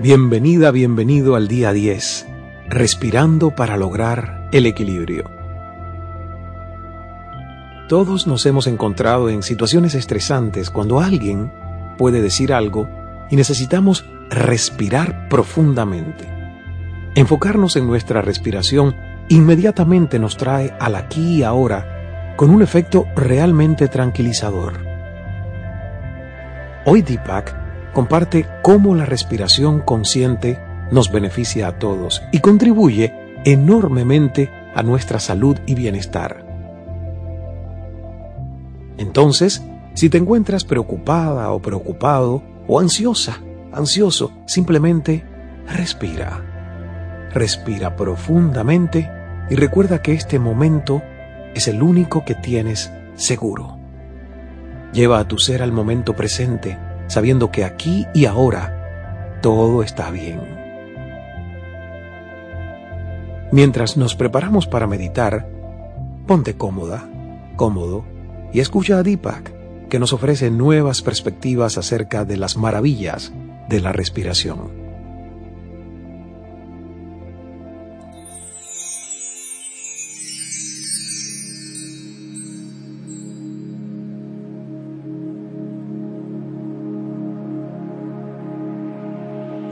Bienvenida, bienvenido al día 10, respirando para lograr el equilibrio. Todos nos hemos encontrado en situaciones estresantes cuando alguien puede decir algo y necesitamos respirar profundamente. Enfocarnos en nuestra respiración inmediatamente nos trae al aquí y ahora con un efecto realmente tranquilizador. Hoy Deepak comparte cómo la respiración consciente nos beneficia a todos y contribuye enormemente a nuestra salud y bienestar. Entonces, si te encuentras preocupada o preocupado o ansiosa, ansioso, simplemente respira. Respira profundamente y recuerda que este momento es el único que tienes seguro. Lleva a tu ser al momento presente sabiendo que aquí y ahora todo está bien. Mientras nos preparamos para meditar, ponte cómoda, cómodo, y escucha a Deepak, que nos ofrece nuevas perspectivas acerca de las maravillas de la respiración.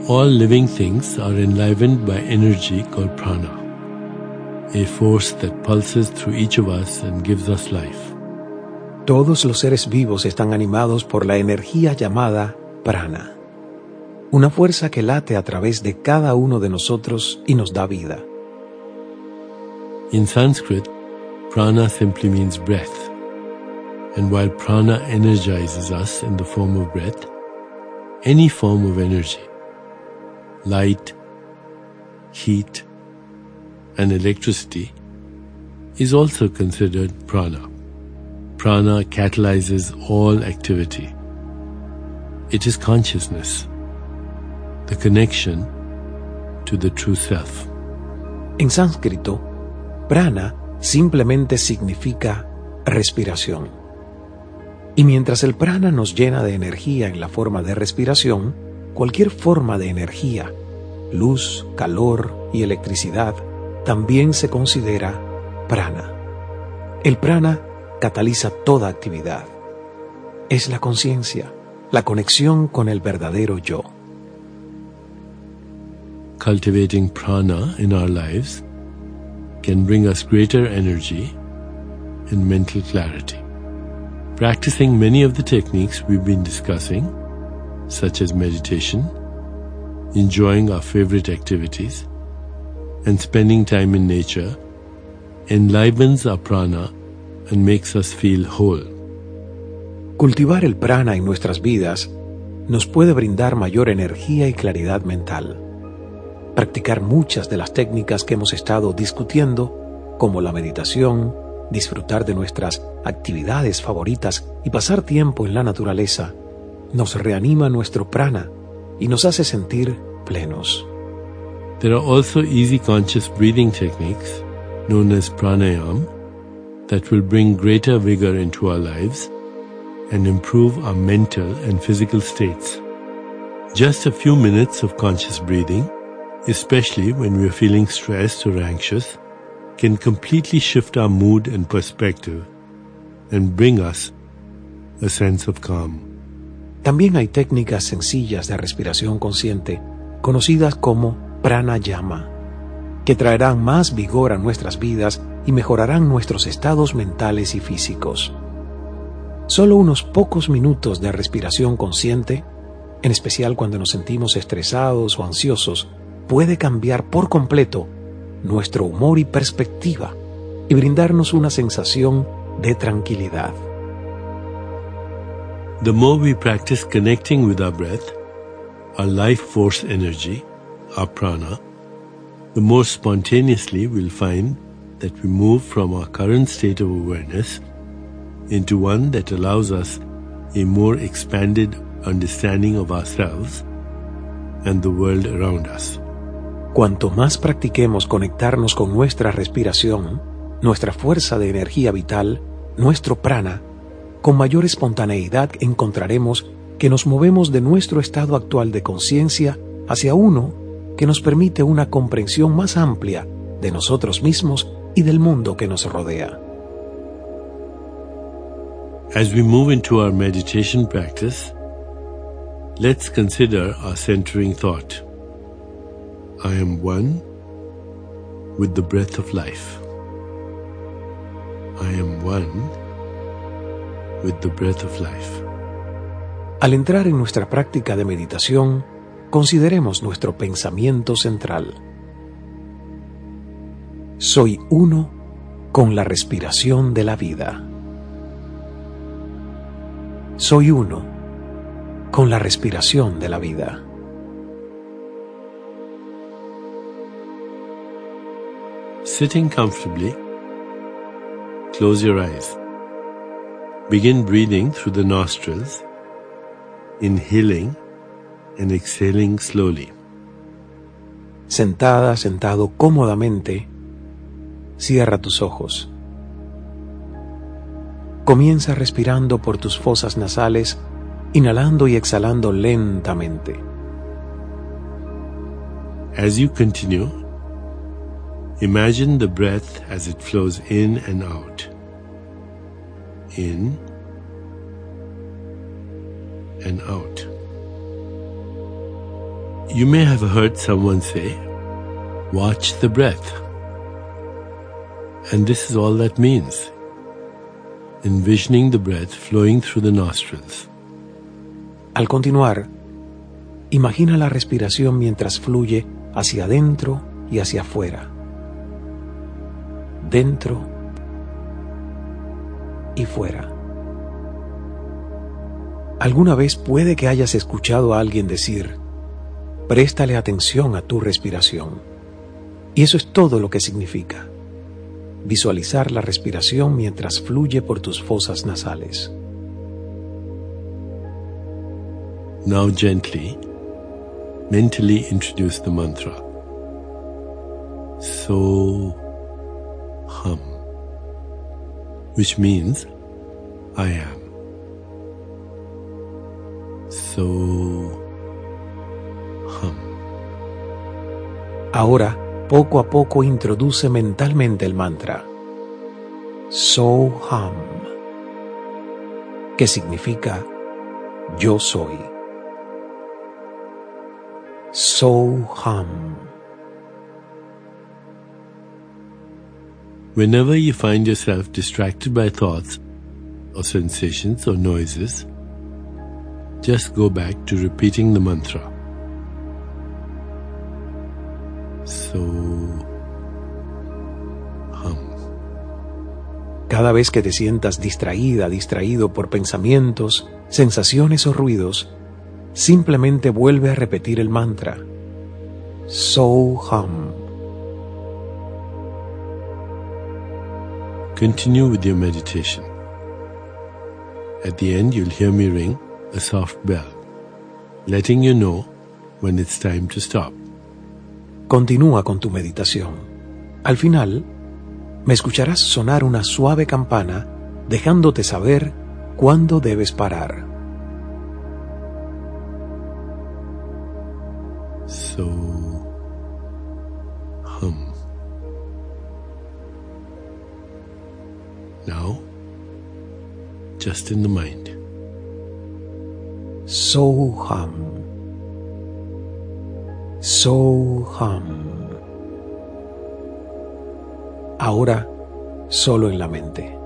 All living things are enlivened by energy called prana, a force that pulses through each of us and gives us life. Todos los seres vivos están animados por la energía llamada prana, una fuerza que late a través de cada uno de nosotros y nos da vida. In Sanskrit, prana simply means breath. And while prana energizes us in the form of breath, any form of energy, light, heat, and electricity is also considered prana. Prana catalyzes all activity. It is consciousness, the connection to the true self. En sánscrito, prana simplemente significa respiración. Y mientras el prana nos llena de energía en la forma de respiración, Cualquier forma de energía, luz, calor y electricidad también se considera prana. El prana cataliza toda actividad. Es la conciencia, la conexión con el verdadero yo. Cultivating prana in our lives can bring us greater energy and mental clarity. Practicing many of the techniques we've been discussing such as meditation, enjoying our favorite activities, and spending time in nature enlivens our prana and makes us feel whole. Cultivar el prana en nuestras vidas nos puede brindar mayor energía y claridad mental. Practicar muchas de las técnicas que hemos estado discutiendo, como la meditación, disfrutar de nuestras actividades favoritas y pasar tiempo en la naturaleza, nos reanima nuestro prana y nos hace sentir plenos. There are also easy conscious breathing techniques known as pranayam that will bring greater vigor into our lives and improve our mental and physical states. Just a few minutes of conscious breathing, especially when we are feeling stressed or anxious, can completely shift our mood and perspective and bring us a sense of calm. También hay técnicas sencillas de respiración consciente, conocidas como pranayama, que traerán más vigor a nuestras vidas y mejorarán nuestros estados mentales y físicos. Solo unos pocos minutos de respiración consciente, en especial cuando nos sentimos estresados o ansiosos, puede cambiar por completo nuestro humor y perspectiva y brindarnos una sensación de tranquilidad. The more we practice connecting with our breath, our life force energy, our prana, the more spontaneously we'll find that we move from our current state of awareness into one that allows us a more expanded understanding of ourselves and the world around us. Cuanto más practiquemos conectarnos con nuestra respiración, nuestra fuerza de energía vital, nuestro prana, con mayor espontaneidad encontraremos que nos movemos de nuestro estado actual de conciencia hacia uno que nos permite una comprensión más amplia de nosotros mismos y del mundo que nos rodea. As we move into our meditation practice, let's consider our centering thought. I am one with the breath of life. I am one with the breath of life. Al entrar en nuestra práctica de meditación, consideremos nuestro pensamiento central. Soy uno con la respiración de la vida. Soy uno con la respiración de la vida. Sitting comfortably, close your eyes. Begin breathing through the nostrils, inhaling and exhaling slowly. Sentada, sentado cómodamente, cierra tus ojos. Comienza respirando por tus fosas nasales, inhalando y exhalando lentamente. As you continue, imagine the breath as it flows in and out. In and out. You may have heard someone say, watch the breath. And this is all that means. Envisioning the breath flowing through the nostrils. Al continuar, imagina la respiración mientras fluye hacia adentro y hacia afuera. Dentro y fuera. Alguna vez puede que hayas escuchado a alguien decir, préstale atención a tu respiración. Y eso es todo lo que significa. Visualizar la respiración mientras fluye por tus fosas nasales. Now gently, mentally introduce the mantra. So hum, which means I am. So hum. Ahora, poco a poco introduce mentalmente el mantra. So hum, que significa yo soy. So hum. Whenever you find yourself distracted by thoughts or sensations or noises, just go back to repeating the mantra. So hum. Cada vez que te sientas distraída, distraído por pensamientos, sensaciones o ruidos, simplemente vuelve a repetir el mantra. So hum. Continue with your meditation. At the end, you'll hear me ring a soft bell, letting you know when it's time to stop. Continúa con tu meditación. Al final, me escucharás sonar una suave campana dejándote saber cuándo debes parar. So Now, just in the mind. So hum. So hum. Ahora, solo en la mente.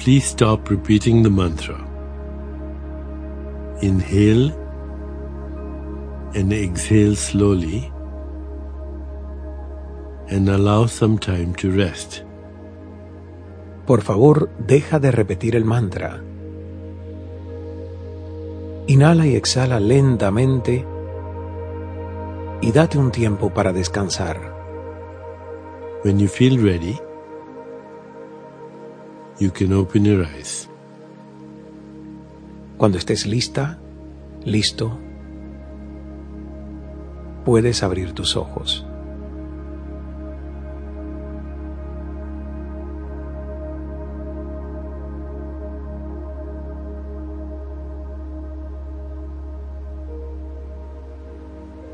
Please stop repeating the mantra. Inhale and exhale slowly and allow some time to rest. Por favor, deja de repetir el mantra. Inhala y exhala lentamente y date un tiempo para descansar. When you feel ready, you can open your eyes. Cuando estés lista, listo, puedes abrir tus ojos.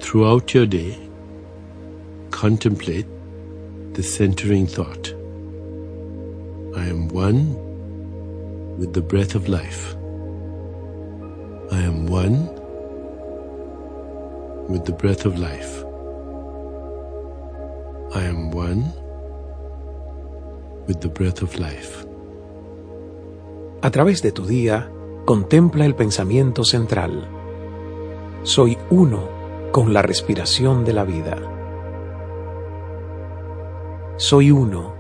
Throughout your day, contemplate the centering thought. One with the breath of life. I am one with the breath of life. I am one with the breath of life. A través de tu día, contempla el pensamiento central. Soy uno con la respiración de la vida. Soy uno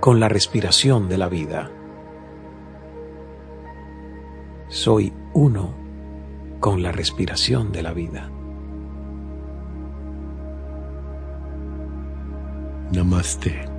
con la respiración de la vida. Soy uno con la respiración de la vida. Namaste.